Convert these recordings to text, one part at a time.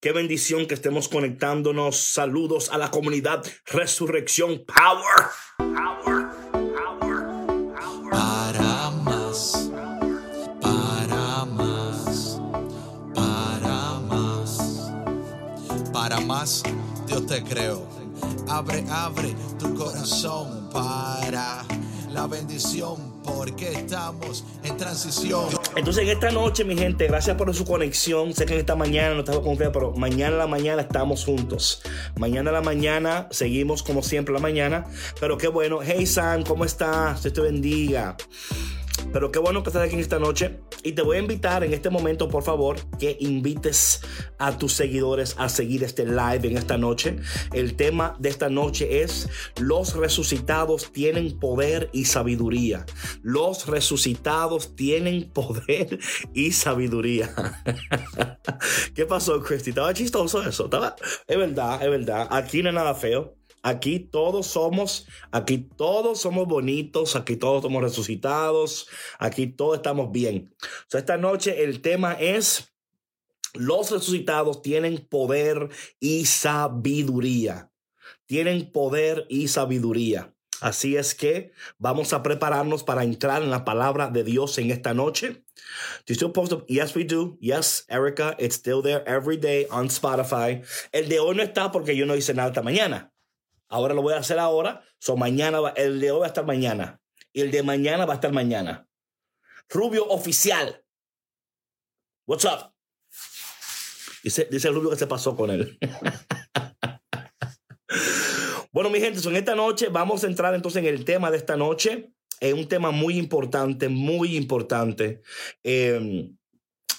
Qué bendición que estemos conectándonos. Saludos a la comunidad Resurrección Power. Power. Power. Para más, para más, para más, para más, Dios te creo. Abre, abre tu corazón para la bendición, porque estamos en transición. Entonces en esta noche, mi gente, gracias por su conexión. Sé que en esta mañana no estaba con ustedes, pero mañana en la mañana estamos juntos. Mañana en la mañana seguimos como siempre la mañana. Pero qué bueno. Hey Sam, ¿cómo estás? Dios te bendiga. Pero qué bueno que estás aquí esta noche. Y te voy a invitar en este momento, por favor, que invites a tus seguidores a seguir este live en esta noche. El tema de esta noche es los resucitados tienen poder y sabiduría. Los resucitados tienen poder y sabiduría. ¿Qué pasó, Christy? Estaba chistoso eso. Estaba... Es verdad, es verdad. Aquí no hay nada feo. Aquí todos somos, aquí todos somos bonitos, aquí todos somos resucitados, aquí todos estamos bien. O sea, esta noche el tema es los resucitados tienen poder y sabiduría. Tienen poder y sabiduría. Así es que vamos a prepararnos para entrar en la palabra de Dios en esta noche. Do you post up? Yes, we do. Yes, Erica, it's still there every day on Spotify. El de hoy no está porque yo no hice nada esta mañana. Ahora lo voy a hacer ahora. So mañana, va, el de hoy va a estar mañana. Y el de mañana va a estar mañana. Rubio oficial. What's up? Dice, dice Rubio que se pasó con él. bueno, mi gente, so en esta noche vamos a entrar entonces en el tema de esta noche. Es un tema muy importante, muy importante. Eh,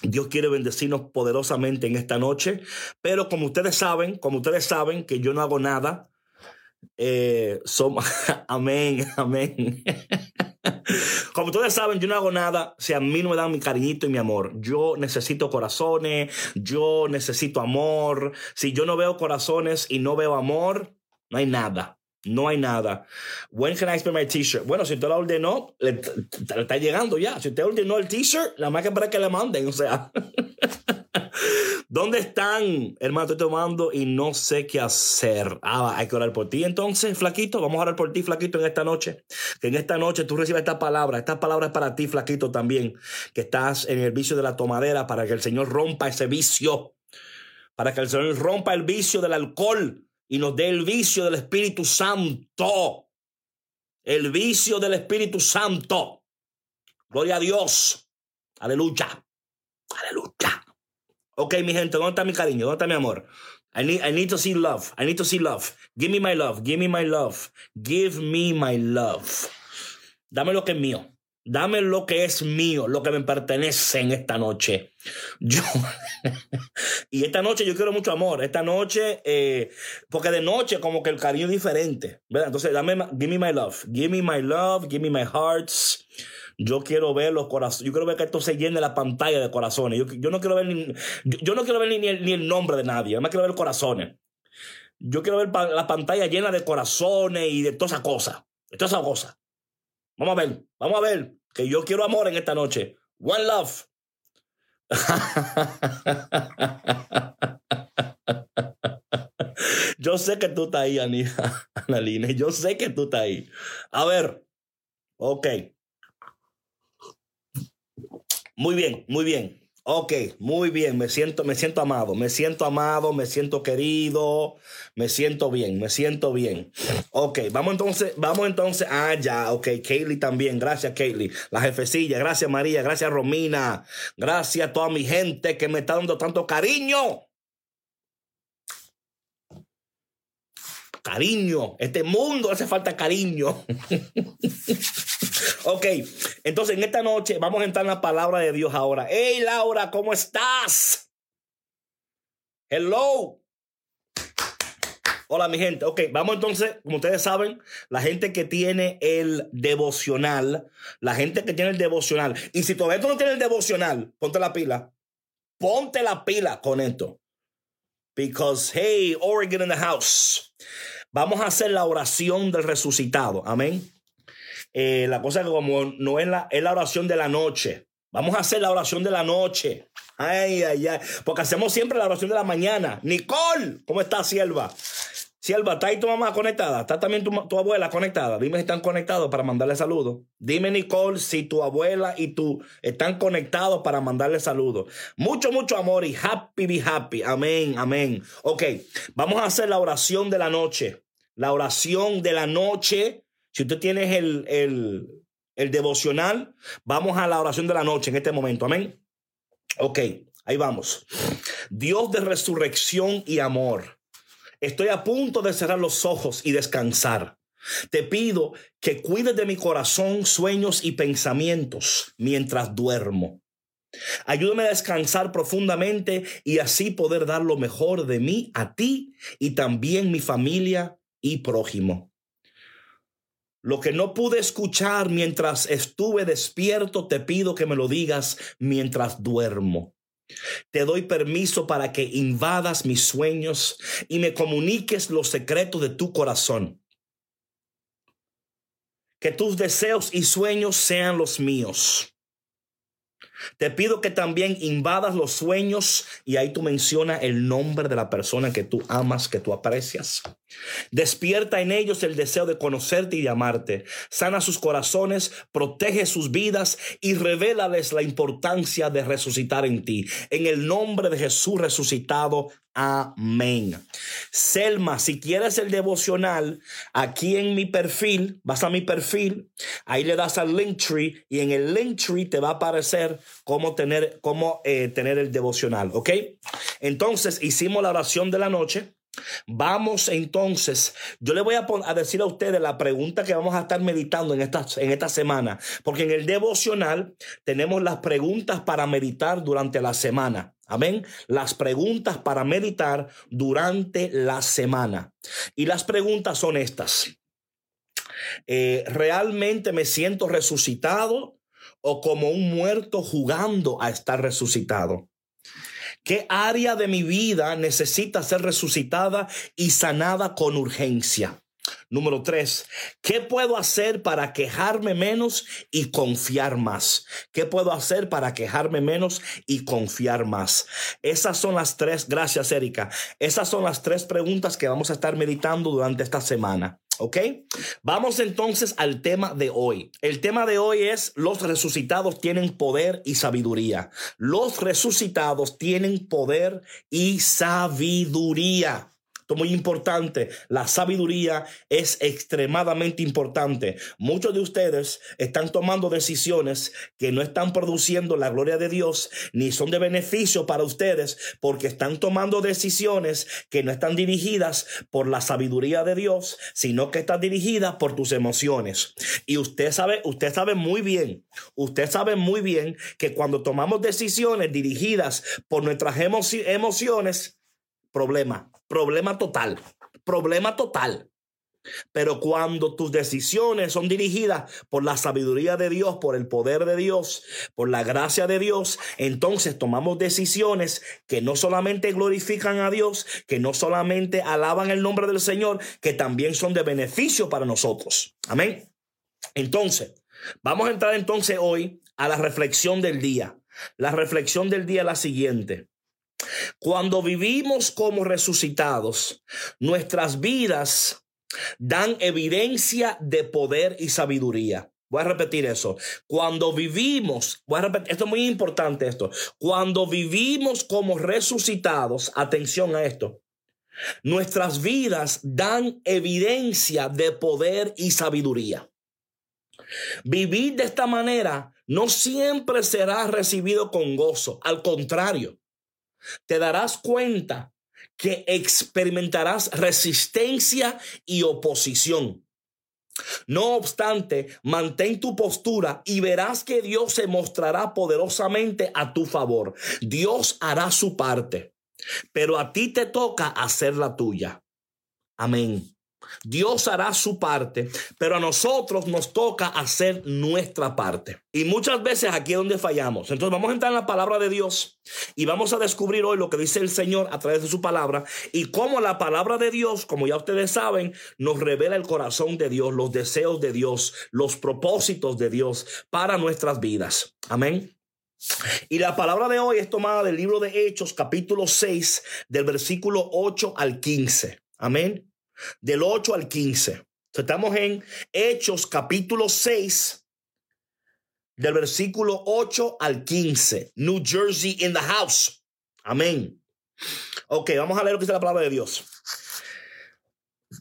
Dios quiere bendecirnos poderosamente en esta noche, pero como ustedes saben, como ustedes saben que yo no hago nada eh, somos, amén, amén. Como ustedes saben, yo no hago nada si a mí no me dan mi cariñito y mi amor. Yo necesito corazones, yo necesito amor. Si yo no veo corazones y no veo amor, no hay nada. No hay nada. When can I expect my t-shirt? Bueno, si usted lo ordenó, le, le está llegando ya. Si usted ordenó el t-shirt, la más que para que le manden, o sea. ¿Dónde están? Hermano, estoy tomando y no sé qué hacer. Ah, hay que orar por ti. Entonces, flaquito, vamos a orar por ti, flaquito, en esta noche. Que en esta noche tú recibas esta palabra. Esta palabra es para ti, flaquito, también. Que estás en el vicio de la tomadera para que el Señor rompa ese vicio. Para que el Señor rompa el vicio del alcohol y nos dé el vicio del Espíritu Santo. El vicio del Espíritu Santo. Gloria a Dios. Aleluya. Aleluya. Ok, mi gente, ¿dónde está mi cariño? ¿Dónde está mi amor? I need, I need to see love. I need to see love. Give me my love. Give me my love. Give me my love. Dame lo que es mío. Dame lo que es mío, lo que me pertenece en esta noche. Yo, y esta noche yo quiero mucho amor. Esta noche, eh, porque de noche como que el cariño es diferente. ¿verdad? Entonces, dame, give me my love. Give me my love. Give me my hearts. Yo quiero ver los corazones. Yo quiero ver que esto se llene la pantalla de corazones. Yo, no quiero ver ni, yo, no quiero ver ni el, ni el nombre de nadie. Yo me quiero ver corazones. Yo quiero ver la pantalla llena de corazones y de todas esas cosas. De todas esas cosas. Vamos a ver. Vamos a ver. Que yo quiero amor en esta noche. One love. Yo sé que tú estás ahí, Analine. Yo sé que tú estás ahí. A ver. Ok. Muy bien, muy bien. Ok, muy bien, me siento, me siento amado, me siento amado, me siento querido, me siento bien, me siento bien. Ok, vamos entonces, vamos entonces, ah, ya, ok, Kaylee también, gracias Kaylee, la jefecilla, gracias María, gracias Romina, gracias a toda mi gente que me está dando tanto cariño. Cariño, este mundo hace falta cariño. ok, entonces en esta noche vamos a entrar en la palabra de Dios ahora. Hey Laura, ¿cómo estás? Hello. Hola mi gente, ok, vamos entonces, como ustedes saben, la gente que tiene el devocional, la gente que tiene el devocional, y si todavía tú no tienes el devocional, ponte la pila, ponte la pila con esto. Because, hey, Oregon in the house. Vamos a hacer la oración del resucitado. Amén. Eh, la cosa que como no es la, es la oración de la noche. Vamos a hacer la oración de la noche. Ay, ay, ay. Porque hacemos siempre la oración de la mañana. Nicole, ¿cómo estás, sierva? Sierva, ¿está ahí tu mamá conectada? ¿Está también tu, abuela conectada? Dime si están conectados para mandarle saludos. Dime, Nicole, si tu abuela y tú están conectados para mandarle saludos. Mucho, mucho amor y happy, be happy. Amén, amén. Ok, vamos a hacer la oración de la noche. La oración de la noche. Si usted tiene el, el, el devocional, vamos a la oración de la noche en este momento. Amén. Ok, ahí vamos. Dios de resurrección y amor. Estoy a punto de cerrar los ojos y descansar. Te pido que cuides de mi corazón, sueños y pensamientos mientras duermo. Ayúdame a descansar profundamente y así poder dar lo mejor de mí a ti y también mi familia y prójimo. Lo que no pude escuchar mientras estuve despierto, te pido que me lo digas mientras duermo. Te doy permiso para que invadas mis sueños y me comuniques los secretos de tu corazón. Que tus deseos y sueños sean los míos. Te pido que también invadas los sueños y ahí tú mencionas el nombre de la persona que tú amas, que tú aprecias. Despierta en ellos el deseo de conocerte y de amarte. Sana sus corazones, protege sus vidas y revélales la importancia de resucitar en ti. En el nombre de Jesús resucitado. Amén. Selma, si quieres el devocional, aquí en mi perfil, vas a mi perfil, ahí le das al link tree y en el link tree te va a aparecer cómo tener, cómo, eh, tener el devocional, ¿ok? Entonces hicimos la oración de la noche. Vamos entonces, yo le voy a, a, decir a ustedes la pregunta que vamos a estar meditando en esta, en esta semana, porque en el devocional tenemos las preguntas para meditar durante la semana. Amén. Las preguntas para meditar durante la semana. Y las preguntas son estas. Eh, ¿Realmente me siento resucitado o como un muerto jugando a estar resucitado? ¿Qué área de mi vida necesita ser resucitada y sanada con urgencia? Número tres, ¿qué puedo hacer para quejarme menos y confiar más? ¿Qué puedo hacer para quejarme menos y confiar más? Esas son las tres, gracias Erika, esas son las tres preguntas que vamos a estar meditando durante esta semana. ¿Ok? Vamos entonces al tema de hoy. El tema de hoy es los resucitados tienen poder y sabiduría. Los resucitados tienen poder y sabiduría muy importante. La sabiduría es extremadamente importante. Muchos de ustedes están tomando decisiones que no están produciendo la gloria de Dios ni son de beneficio para ustedes porque están tomando decisiones que no están dirigidas por la sabiduría de Dios, sino que están dirigidas por tus emociones. Y usted sabe, usted sabe muy bien, usted sabe muy bien que cuando tomamos decisiones dirigidas por nuestras emociones, problema, problema total, problema total. Pero cuando tus decisiones son dirigidas por la sabiduría de Dios, por el poder de Dios, por la gracia de Dios, entonces tomamos decisiones que no solamente glorifican a Dios, que no solamente alaban el nombre del Señor, que también son de beneficio para nosotros. Amén. Entonces, vamos a entrar entonces hoy a la reflexión del día. La reflexión del día es la siguiente. Cuando vivimos como resucitados, nuestras vidas dan evidencia de poder y sabiduría. Voy a repetir eso. Cuando vivimos, voy a repetir, esto es muy importante esto. Cuando vivimos como resucitados, atención a esto. Nuestras vidas dan evidencia de poder y sabiduría. Vivir de esta manera no siempre será recibido con gozo. Al contrario, te darás cuenta que experimentarás resistencia y oposición. No obstante, mantén tu postura y verás que Dios se mostrará poderosamente a tu favor. Dios hará su parte, pero a ti te toca hacer la tuya. Amén. Dios hará su parte, pero a nosotros nos toca hacer nuestra parte. Y muchas veces aquí es donde fallamos. Entonces vamos a entrar en la palabra de Dios y vamos a descubrir hoy lo que dice el Señor a través de su palabra y cómo la palabra de Dios, como ya ustedes saben, nos revela el corazón de Dios, los deseos de Dios, los propósitos de Dios para nuestras vidas. Amén. Y la palabra de hoy es tomada del libro de Hechos, capítulo 6, del versículo 8 al 15. Amén. Del 8 al 15. Estamos en Hechos, capítulo 6, del versículo 8 al 15. New Jersey in the house. Amén. Ok, vamos a leer lo que dice la palabra de Dios.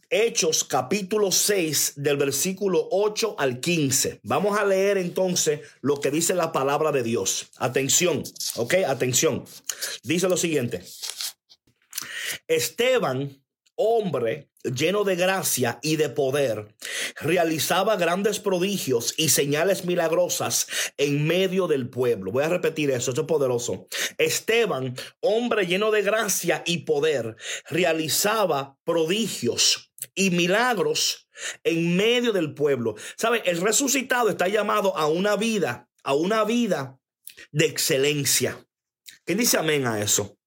Hechos capítulo 6 del versículo 8 al 15. Vamos a leer entonces lo que dice la palabra de Dios. Atención, ok, atención. Dice lo siguiente. Esteban, hombre lleno de gracia y de poder, realizaba grandes prodigios y señales milagrosas en medio del pueblo. Voy a repetir eso, esto es poderoso. Esteban, hombre lleno de gracia y poder, realizaba prodigios y milagros en medio del pueblo. ¿Sabe? El resucitado está llamado a una vida, a una vida de excelencia. ¿Quién dice amén a eso?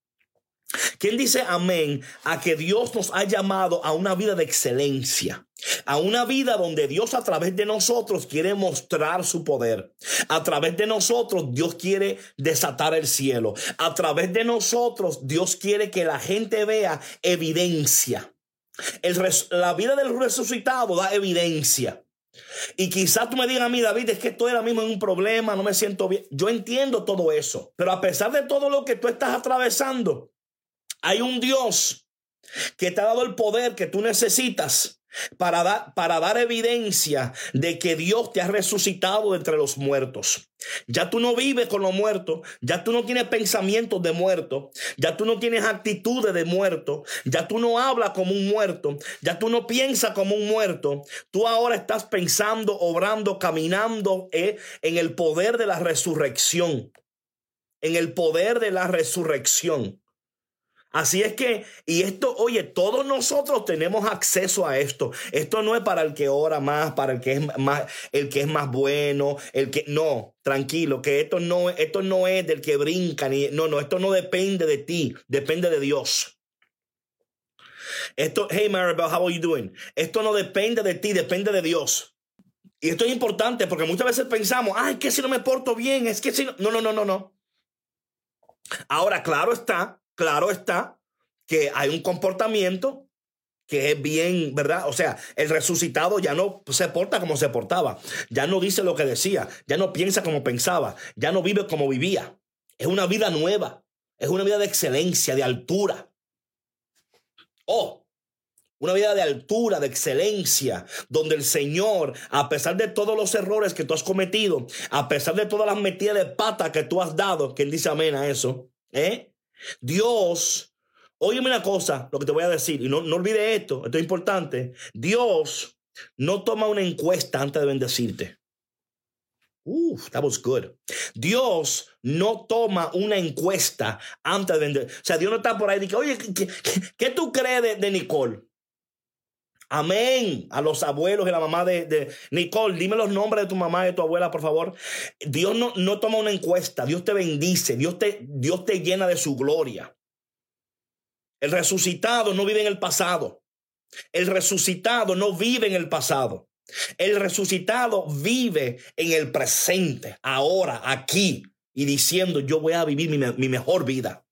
¿Quién dice amén a que Dios nos ha llamado a una vida de excelencia? A una vida donde Dios a través de nosotros quiere mostrar su poder. A través de nosotros Dios quiere desatar el cielo. A través de nosotros Dios quiere que la gente vea evidencia. la vida del resucitado da evidencia. Y quizás tú me digas a mí, David, es que estoy ahora mismo en un problema, no me siento bien. Yo entiendo todo eso. Pero a pesar de todo lo que tú estás atravesando, hay un Dios que te ha dado el poder que tú necesitas para, dar, para dar evidencia de que Dios te ha resucitado entre los muertos. Ya tú no vives con los muertos, ya tú no tienes pensamientos de muerto, ya tú no tienes actitudes de muerto, ya tú no hablas como un muerto, ya tú no piensas como un muerto. Tú ahora estás pensando, obrando, caminando eh, en el poder de la resurrección, en el poder de la resurrección. Así es que, y esto, oye, todos nosotros tenemos acceso a esto. Esto no es para el que ora más, para el que es más, el que es más bueno, el que, no, tranquilo, que esto no, esto no es del que brinca, ni, no, no, esto no depende de ti, depende de Dios. Esto, hey Maribel, how are you doing? Esto no depende de ti, depende de Dios. Y esto es importante porque muchas veces pensamos, ay, que si no me porto bien, es que si no, no, no, no, no. Ahora, claro está claro está que hay un comportamiento que es bien, ¿verdad? O sea, el resucitado ya no se porta como se portaba, ya no dice lo que decía, ya no piensa como pensaba, ya no vive como vivía. Es una vida nueva, es una vida de excelencia, de altura. Oh, una vida de altura, de excelencia, donde el Señor, a pesar de todos los errores que tú has cometido, a pesar de todas las metidas de pata que tú has dado, que Él dice amén a eso, ¿eh? Dios, óyeme una cosa, lo que te voy a decir, y no, no olvide esto, esto es importante. Dios no toma una encuesta antes de bendecirte. Uf, that was good. Dios no toma una encuesta antes de bendecirte. O sea, Dios no está por ahí dice, oye, ¿qué, tú crees de Nicole? Amén. A los abuelos y la mamá de, Nicole, dime los nombres de tu mamá y de tu abuela, por favor. Dios no, no toma una encuesta. Dios te bendice. Dios te, Dios te llena de su gloria. El resucitado no vive en el pasado. El resucitado no vive en el pasado. El resucitado vive en el presente, ahora, aquí, y diciendo, yo voy a vivir mi, mi mejor vida.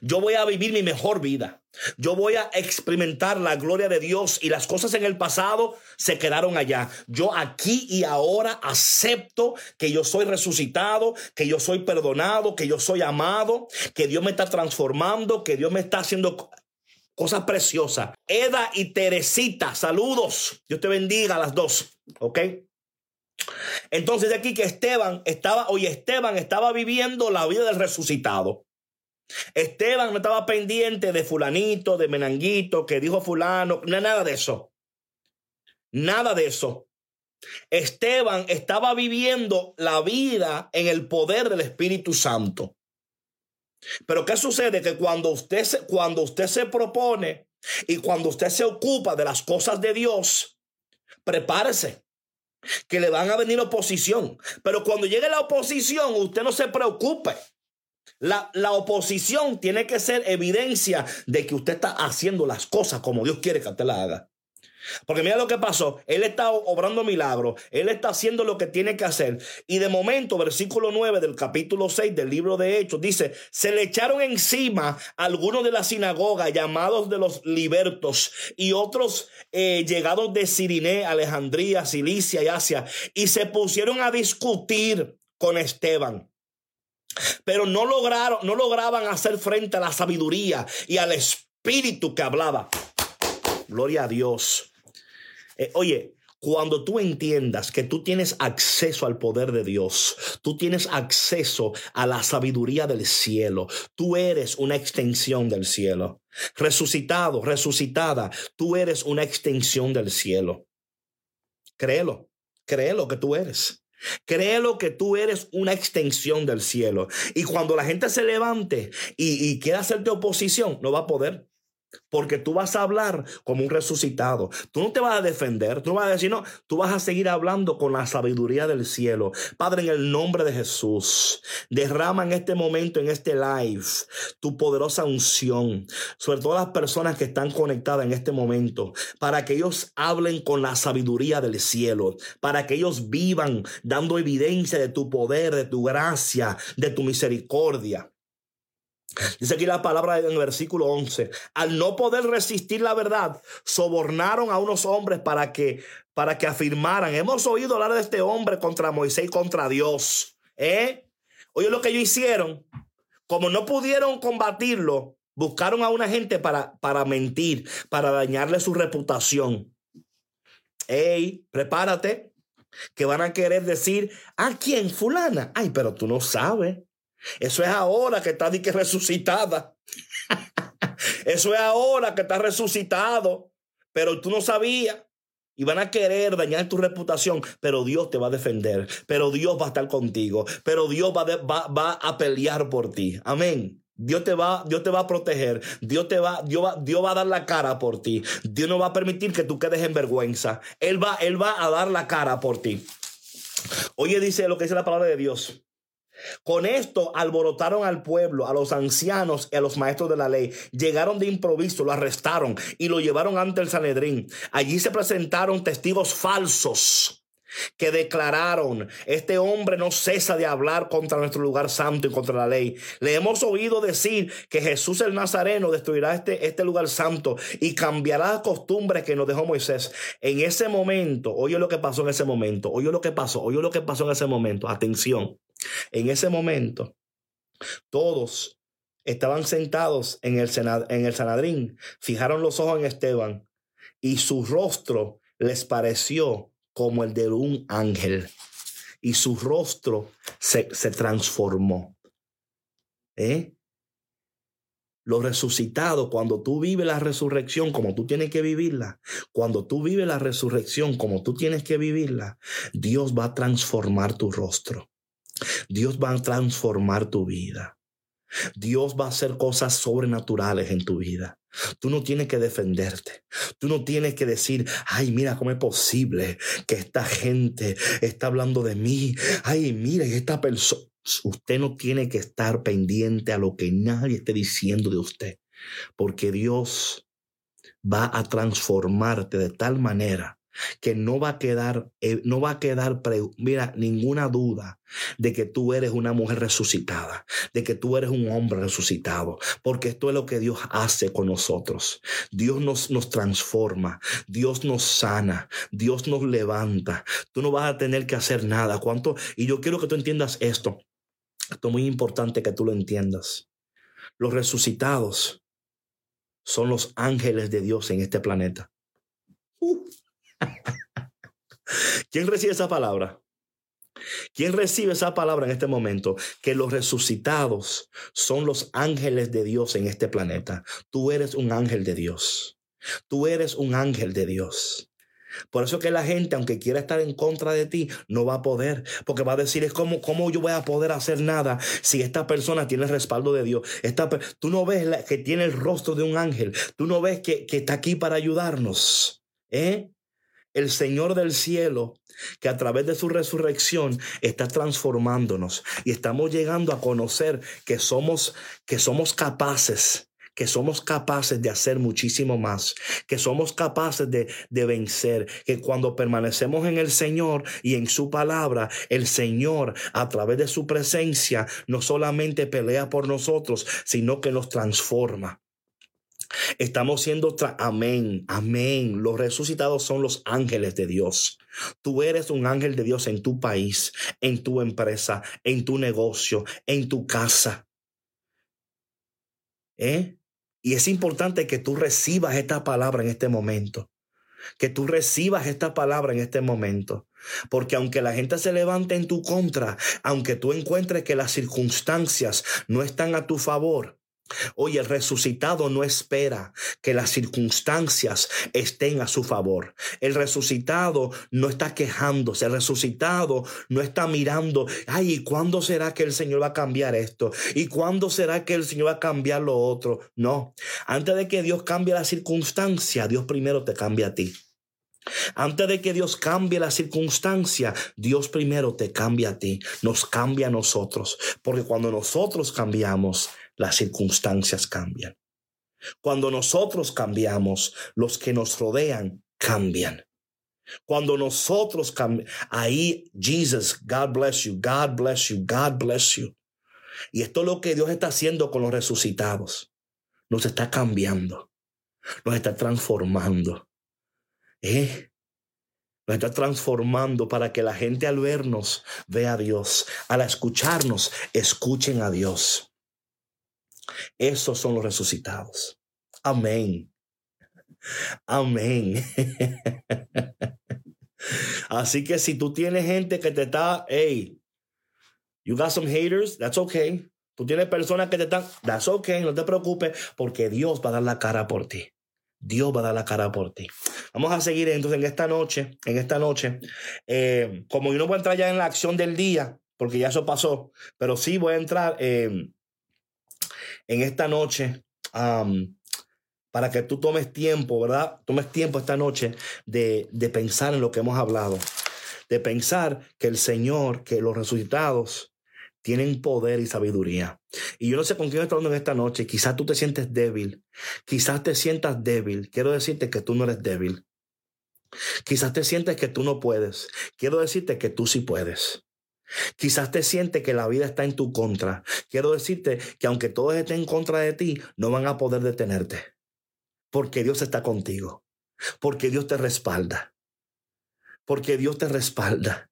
Yo voy a vivir mi mejor vida. Yo voy a experimentar la gloria de Dios y las cosas en el pasado se quedaron allá. Yo aquí y ahora acepto que yo soy resucitado, que yo soy perdonado, que yo soy amado, que Dios me está transformando, que Dios me está haciendo cosas preciosas. Eda y Teresita, saludos. Dios te bendiga a las dos. ¿Ok? Entonces de aquí que Esteban estaba, hoy Esteban estaba viviendo la vida del resucitado. Esteban no estaba pendiente de fulanito, de menanguito, que dijo fulano, nada de eso. Nada de eso. Esteban estaba viviendo la vida en el poder del Espíritu Santo. Pero ¿qué sucede? Que cuando usted se, cuando usted se propone y cuando usted se ocupa de las cosas de Dios, prepárese que le van a venir oposición. Pero cuando llegue la oposición, usted no se preocupe. La, oposición tiene que ser evidencia de que usted está haciendo las cosas como Dios quiere que usted las haga. Porque mira lo que pasó. Él está obrando milagros. Él está haciendo lo que tiene que hacer. Y de momento, versículo 9 del capítulo 6 del libro de Hechos dice, se le echaron encima algunos de la sinagoga llamados de los libertos y otros eh, llegados de Siriné, Alejandría, Cilicia y Asia. Y se pusieron a discutir con Esteban. Pero no lograron, no lograban hacer frente a la sabiduría y al espíritu que hablaba. Gloria a Dios. Eh, oye, cuando tú entiendas que tú tienes acceso al poder de Dios, tú tienes acceso a la sabiduría del cielo, tú eres una extensión del cielo. Resucitado, resucitada, tú eres una extensión del cielo. Créelo, créelo que tú eres. Créelo que tú eres una extensión del cielo. Y cuando la gente se levante y, quiera hacerte oposición, no va a poder. Porque tú vas a hablar como un resucitado. Tú no te vas a defender, tú no vas a decir, no, tú vas a seguir hablando con la sabiduría del cielo. Padre, en el nombre de Jesús, derrama en este momento, en este live, tu poderosa unción sobre todas las personas que están conectadas en este momento, para que ellos hablen con la sabiduría del cielo, para que ellos vivan dando evidencia de tu poder, de tu gracia, de tu misericordia. Dice aquí la palabra en el versículo 11. Al no poder resistir la verdad, sobornaron a unos hombres para que, para que afirmaran. Hemos oído hablar de este hombre contra Moisés y contra Dios. ¿Eh? Oye lo que ellos hicieron. Como no pudieron combatirlo, buscaron a una gente para, para mentir, para dañarle su reputación. Ey, prepárate, que van a querer decir, ¿a quién? Fulana. Ay, pero tú no sabes. Eso es ahora que está que resucitada. Eso es ahora que está resucitado. Pero tú no sabías. Y van a querer dañar tu reputación, pero Dios te va a defender, pero Dios va a estar contigo, pero Dios va, va, a pelear por ti. Amén. Dios te va, Dios te va a proteger, Dios te va, Dios va, Dios va a dar la cara por ti. Dios no va a permitir que tú quedes en vergüenza. Él va, Él va a dar la cara por ti. Oye, dice lo que dice la palabra de Dios. Con esto alborotaron al pueblo, a los ancianos y a los maestros de la ley. Llegaron de improviso, lo arrestaron y lo llevaron ante el Sanedrín. Allí se presentaron testigos falsos que declararon, este hombre no cesa de hablar contra nuestro lugar santo y contra la ley. Le hemos oído decir que Jesús el Nazareno destruirá este, este lugar santo y cambiará las costumbres que nos dejó Moisés. En ese momento, oye lo que pasó en ese momento, oye lo que pasó, oye lo que pasó en ese momento, atención. En ese momento, todos estaban sentados en el, en el Sanadrín, fijaron los ojos en Esteban y su rostro les pareció como el de un ángel y su rostro se, transformó. ¿Eh? Los resucitados, cuando tú vives la resurrección como tú tienes que vivirla, cuando tú vives la resurrección como tú tienes que vivirla, Dios va a transformar tu rostro. Dios va a transformar tu vida. Dios va a hacer cosas sobrenaturales en tu vida. Tú no tienes que defenderte. Tú no tienes que decir, ay, mira cómo es posible que esta gente está hablando de mí. Ay, mira, esta persona. Usted no tiene que estar pendiente a lo que nadie esté diciendo de usted, porque Dios va a transformarte de tal manera que no va a quedar, eh, no va a quedar, mira, ninguna duda de que tú eres una mujer resucitada, de que tú eres un hombre resucitado, porque esto es lo que Dios hace con nosotros. Dios nos, transforma, Dios nos sana, Dios nos levanta. Tú no vas a tener que hacer nada. ¿Cuánto? Y yo quiero que tú entiendas esto. Esto es muy importante que tú lo entiendas. Los resucitados son los ángeles de Dios en este planeta. Uh. ¿Quién recibe esa palabra? ¿Quién recibe esa palabra en este momento? Que los resucitados son los ángeles de Dios en este planeta. Tú eres un ángel de Dios. Tú eres un ángel de Dios. Por eso que la gente, aunque quiera estar en contra de ti, no va a poder, porque va a decir, es como, ¿cómo yo voy a poder hacer nada si esta persona tiene el respaldo de Dios? Esta, tú no ves que tiene el rostro de un ángel, tú no ves que, que está aquí para ayudarnos. ¿Eh? El Señor del cielo, que a través de su resurrección está transformándonos y estamos llegando a conocer que somos que somos capaces que somos capaces de hacer muchísimo más, que somos capaces de, de, vencer, que cuando permanecemos en el Señor y en su palabra, el Señor a través de su presencia no solamente pelea por nosotros, sino que nos transforma. Estamos siendo, amén, amén. Los resucitados son los ángeles de Dios. Tú eres un ángel de Dios en tu país, en tu empresa, en tu negocio, en tu casa. ¿Eh? Y es importante que tú recibas esta palabra en este momento. Que tú recibas esta palabra en este momento. Porque aunque la gente se levante en tu contra, aunque tú encuentres que las circunstancias no están a tu favor, Oye, el resucitado no espera que las circunstancias estén a su favor. El resucitado no está quejándose. El resucitado no está mirando, ay, ¿y cuándo será que el Señor va a cambiar esto? ¿Y cuándo será que el Señor va a cambiar lo otro? No. Antes de que Dios cambie la circunstancia, Dios primero te cambia a ti. Antes de que Dios cambie la circunstancia, Dios primero te cambia a ti, nos cambia a nosotros. Porque cuando nosotros cambiamos, las circunstancias cambian. Cuando nosotros cambiamos, los que nos rodean cambian. Cuando nosotros cambiamos, ahí Jesus, God bless you, God bless you, God bless you. Y esto es lo que Dios está haciendo con los resucitados. Nos está cambiando, nos está transformando. ¿Eh? Nos está transformando para que la gente al vernos vea a Dios, al escucharnos, escuchen a Dios. Esos son los resucitados. Amén. Amén. Así que si tú tienes gente que te está, hey, you got some haters, that's okay. Tú tienes personas que te están, that's okay, no te preocupes, porque Dios va a dar la cara por ti. Dios va a dar la cara por ti. Vamos a seguir entonces en esta noche, en esta noche, eh, como yo no voy a entrar ya en la acción del día, porque ya eso pasó, pero sí voy a entrar en en esta noche para que tú tomes tiempo, ¿verdad? Tomes tiempo esta noche de, de pensar en lo que hemos hablado, de pensar que el Señor, que los resucitados tienen poder y sabiduría. Y yo no sé con quién estoy hablando en esta noche. Quizás tú te sientes débil. Quizás te sientas débil. Quiero decirte que tú no eres débil. Quizás te sientes que tú no puedes. Quiero decirte que tú sí puedes. Quizás te sientes que la vida está en tu contra. Quiero decirte que aunque todos estén en contra de ti, no van a poder detenerte. Porque Dios está contigo. Porque Dios te respalda. Porque Dios te respalda.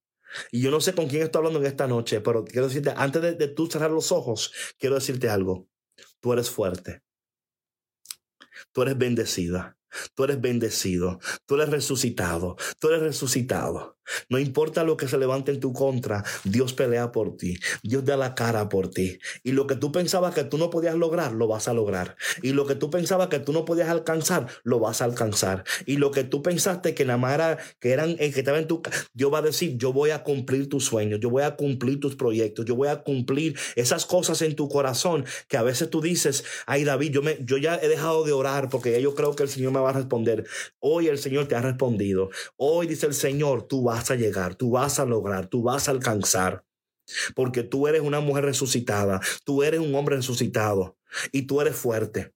Y yo no sé con quién estoy hablando en esta noche, pero quiero decirte, antes de, tú cerrar los ojos, quiero decirte algo. Tú eres fuerte. Tú eres bendecida. Tú eres bendecido, tú eres resucitado, tú eres resucitado. No importa lo que se levante en tu contra, Dios pelea por ti, Dios da la cara por ti. Y lo que tú pensabas que tú no podías lograr, lo vas a lograr. Y lo que tú pensabas que tú no podías alcanzar, lo vas a alcanzar. Y lo que tú pensaste que nada más era, que eran, eh, que estaba en tu Dios va a decir, yo voy a cumplir tus sueños, yo voy a cumplir tus proyectos, yo voy a cumplir esas cosas en tu corazón que a veces tú dices, ay David, yo, me, yo ya he dejado de orar porque yo creo que el Señor me va a responder. Hoy el Señor te ha respondido. Hoy dice el Señor, tú vas a llegar, tú vas a lograr, tú vas a alcanzar. Porque tú eres una mujer resucitada, tú eres un hombre resucitado y tú eres fuerte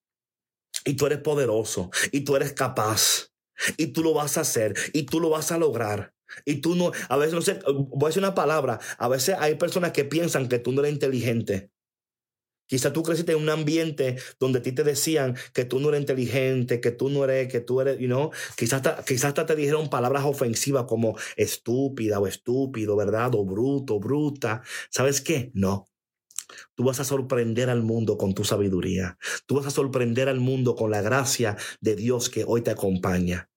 y tú eres poderoso y tú eres capaz y tú lo vas a hacer y tú lo vas a lograr. Y tú no, a veces no sé, voy a decir una palabra, a veces hay personas que piensan que tú no eres inteligente Quizá tú creciste en un ambiente donde a ti te decían que tú no eres inteligente, que tú no eres, que tú eres, you know, quizás quizás hasta te dijeron palabras ofensivas como estúpida o estúpido, ¿verdad? O bruto, bruta. ¿Sabes qué? No. Tú vas a sorprender al mundo con tu sabiduría. Tú vas a sorprender al mundo con la gracia de Dios que hoy te acompaña.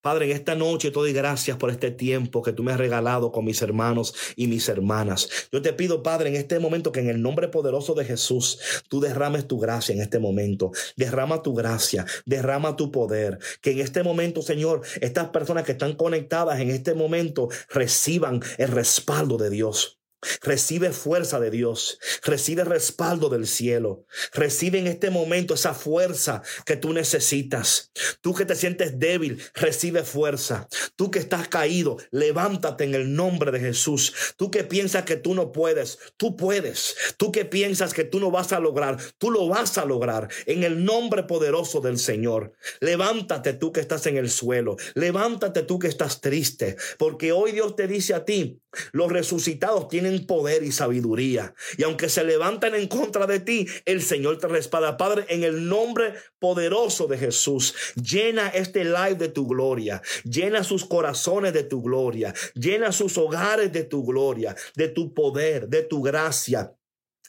Padre, en esta noche te doy gracias por este tiempo que tú me has regalado con mis hermanos y mis hermanas. Yo te pido, Padre, en este momento que en el nombre poderoso de Jesús tú derrames tu gracia en este momento. Derrama tu gracia, derrama tu poder. Que en este momento, Señor, estas personas que están conectadas en este momento reciban el respaldo de Dios. Recibe fuerza de Dios, recibe respaldo del cielo, recibe en este momento esa fuerza que tú necesitas. Tú que te sientes débil, recibe fuerza. Tú que estás caído, levántate en el nombre de Jesús. Tú que piensas que tú no puedes, tú puedes. Tú que piensas que tú no vas a lograr, tú lo vas a lograr en el nombre poderoso del Señor. Levántate tú que estás en el suelo, levántate tú que estás triste, porque hoy Dios te dice a ti, los resucitados tienen poder y sabiduría. Y aunque se levanten en contra de ti, el Señor te respalda. Padre, en el nombre poderoso de Jesús, llena este live de tu gloria. Llena sus corazones de tu gloria. Llena sus hogares de tu gloria, de tu poder, de tu gracia.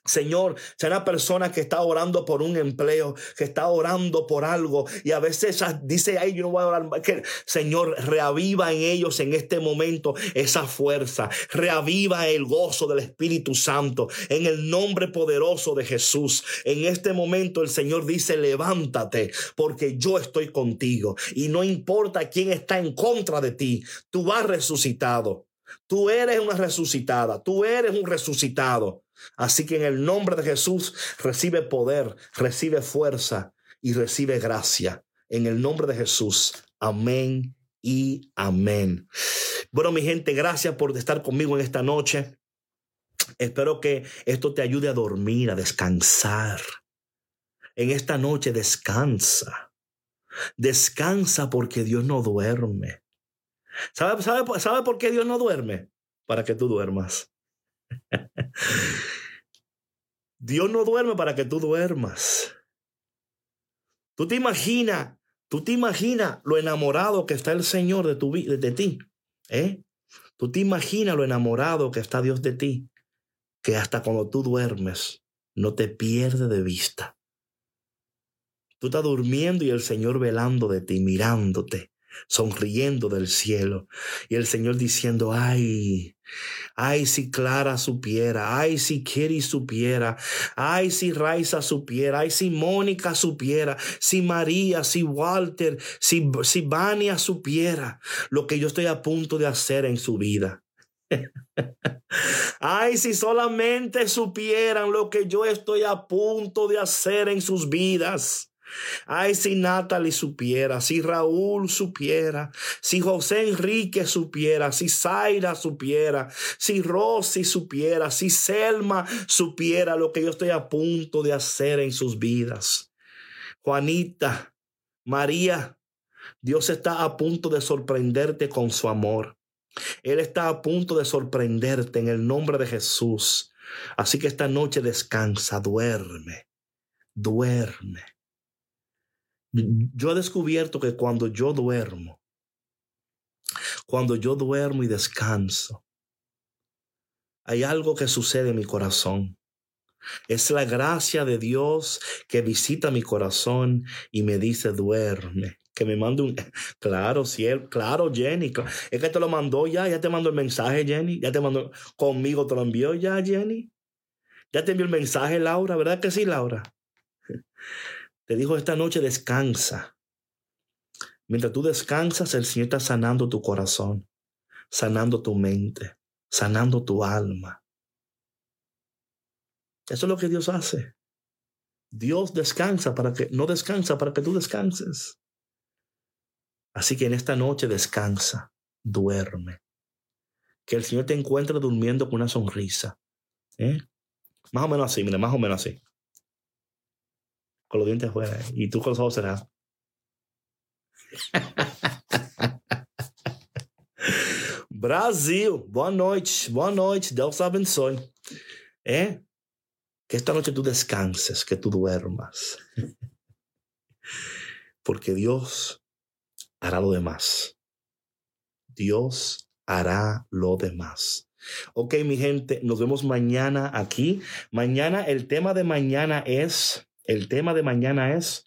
Señor, será persona que está orando por un empleo, que está orando por algo y a veces dice, ay, yo no voy a orar. Que, Señor, reaviva en ellos en este momento esa fuerza, reaviva el gozo del Espíritu Santo en el nombre poderoso de Jesús. En este momento el Señor dice, levántate porque yo estoy contigo y no importa quién está en contra de ti, tú vas resucitado. Tú eres una resucitada, tú eres un resucitado. Así que en el nombre de Jesús recibe poder, recibe fuerza y recibe gracia. En el nombre de Jesús. Amén y amén. Bueno, mi gente, gracias por estar conmigo en esta noche. Espero que esto te ayude a dormir, a descansar. En esta noche descansa. Descansa porque Dios no duerme. ¿Sabe, sabe, sabe por qué Dios no duerme? Para que tú duermas. Dios no duerme para que tú duermas. Tú te imaginas, tú te imaginas lo enamorado que está el Señor de, tu, de ti. ¿eh? Tú te imaginas lo enamorado que está Dios de ti, que hasta cuando tú duermes no te pierde de vista. Tú estás durmiendo y el Señor velando de ti, mirándote, sonriendo del cielo. Y el Señor diciendo, ay, ay, si Clara supiera, ay, si Kiri supiera, ay, si Raiza supiera, ay, si Mónica supiera, si María, si Walter, si, si Vania supiera lo que yo estoy a punto de hacer en su vida. Ay, si solamente supieran lo que yo estoy a punto de hacer en sus vidas. Ay, si Natalie supiera, si Raúl supiera, si José Enrique supiera, si Zaira supiera, si Rosy supiera, si Selma supiera lo que yo estoy a punto de hacer en sus vidas. Juanita, María, Dios está a punto de sorprenderte con su amor. Él está a punto de sorprenderte en el nombre de Jesús. Así que esta noche descansa, duerme, duerme. Yo he descubierto que cuando yo duermo, cuando yo duermo y descanso, hay algo que sucede en mi corazón. Es la gracia de Dios que visita mi corazón y me dice, duerme. Que me mande un... Claro, cielo, claro, Jenny. Es que te lo mandó ya, ya te mandó el mensaje, Jenny. Ya te mandó, conmigo te lo envió ya, Jenny. Ya te envió el mensaje, Laura, ¿verdad que sí, Laura? Te dijo esta noche descansa. Mientras tú descansas, el Señor está sanando tu corazón, sanando tu mente, sanando tu alma. Eso es lo que Dios hace. Dios descansa para que, no descansa para que tú descanses. Así que en esta noche descansa, duerme. Que el Señor te encuentre durmiendo con una sonrisa. ¿eh? Más o menos así, mire, más o menos así con los dientes fuera y tú con los ojos cerrados. Brasil, boa noite, boa noite, Deus abençoe. ¿Eh? Que esta noche tú descanses, que tú duermas. Porque Dios hará lo demás. Dios hará lo demás. Ok, mi gente, nos vemos mañana aquí. Mañana, el tema de mañana es el tema de mañana es,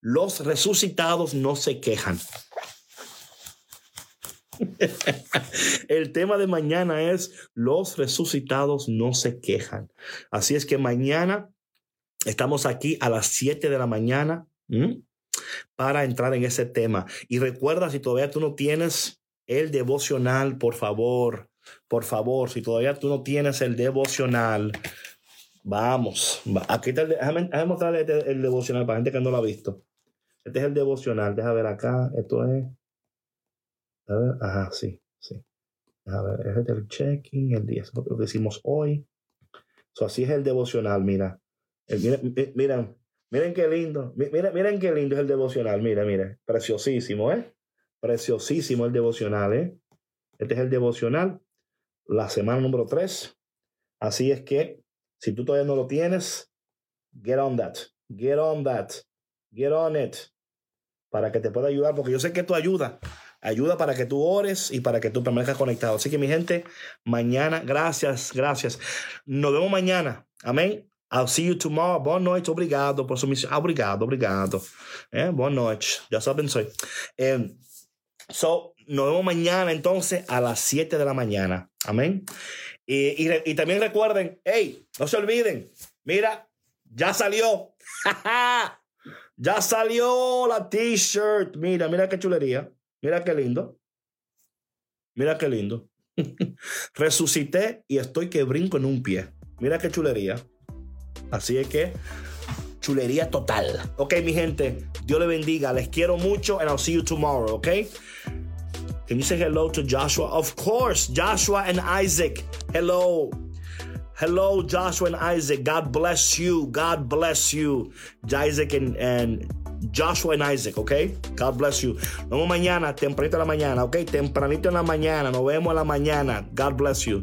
los resucitados no se quejan. El tema de mañana es, los resucitados no se quejan. Así es que mañana estamos aquí a las 7 de la mañana para entrar en ese tema. Y recuerda, si todavía tú no tienes el devocional, por favor, por favor, si todavía tú no tienes el devocional, vamos. Aquí está el, déjame, mostrarle este, el devocional para gente que no lo ha visto. Este es el devocional. Deja ver acá. Esto es. A ver, ajá, sí, sí. A ver, este es el checking, el día, lo que hicimos hoy. So, así es el devocional, mira. miren, miren, miren qué lindo. Miren, miren qué lindo es el devocional. Mira, mira. Preciosísimo, ¿eh? Preciosísimo el devocional, ¿eh? Este es el devocional, la semana número 3. Así es que, si tú todavía no lo tienes, get on that. Get on that. Get on it. Para que te pueda ayudar, porque yo sé que esto ayuda. Ayuda para que tú ores y para que tú permanezcas conectado. Así que mi gente, mañana, gracias, gracias. Nos vemos mañana. Amén. I'll see you tomorrow. Boa noite, obrigado por su misión. Obrigado, obrigado. Eh, boa noite. Ya saben, soy. Eh, so, nos vemos mañana entonces a las 7 de la mañana. Amén. Y, y, también recuerden, hey, no se olviden, mira, ya salió. ya salió la t-shirt. Mira, mira qué chulería. Mira qué lindo. Mira qué lindo. Resucité y estoy que brinco en un pie. Mira qué chulería. Así es que chulería total. Ok, mi gente, Dios le bendiga. Les quiero mucho and I'll see you tomorrow, ok? Can you say hello to Joshua? Of course, Joshua and Isaac. Hello. Hello, Joshua and Isaac. God bless you. God bless you. Isaac and, and Joshua and Isaac, ¿ok? God bless you. Nos vemos mañana, tempranito en la mañana, ¿ok? Tempranito en la mañana. Nos vemos en la mañana. God bless you.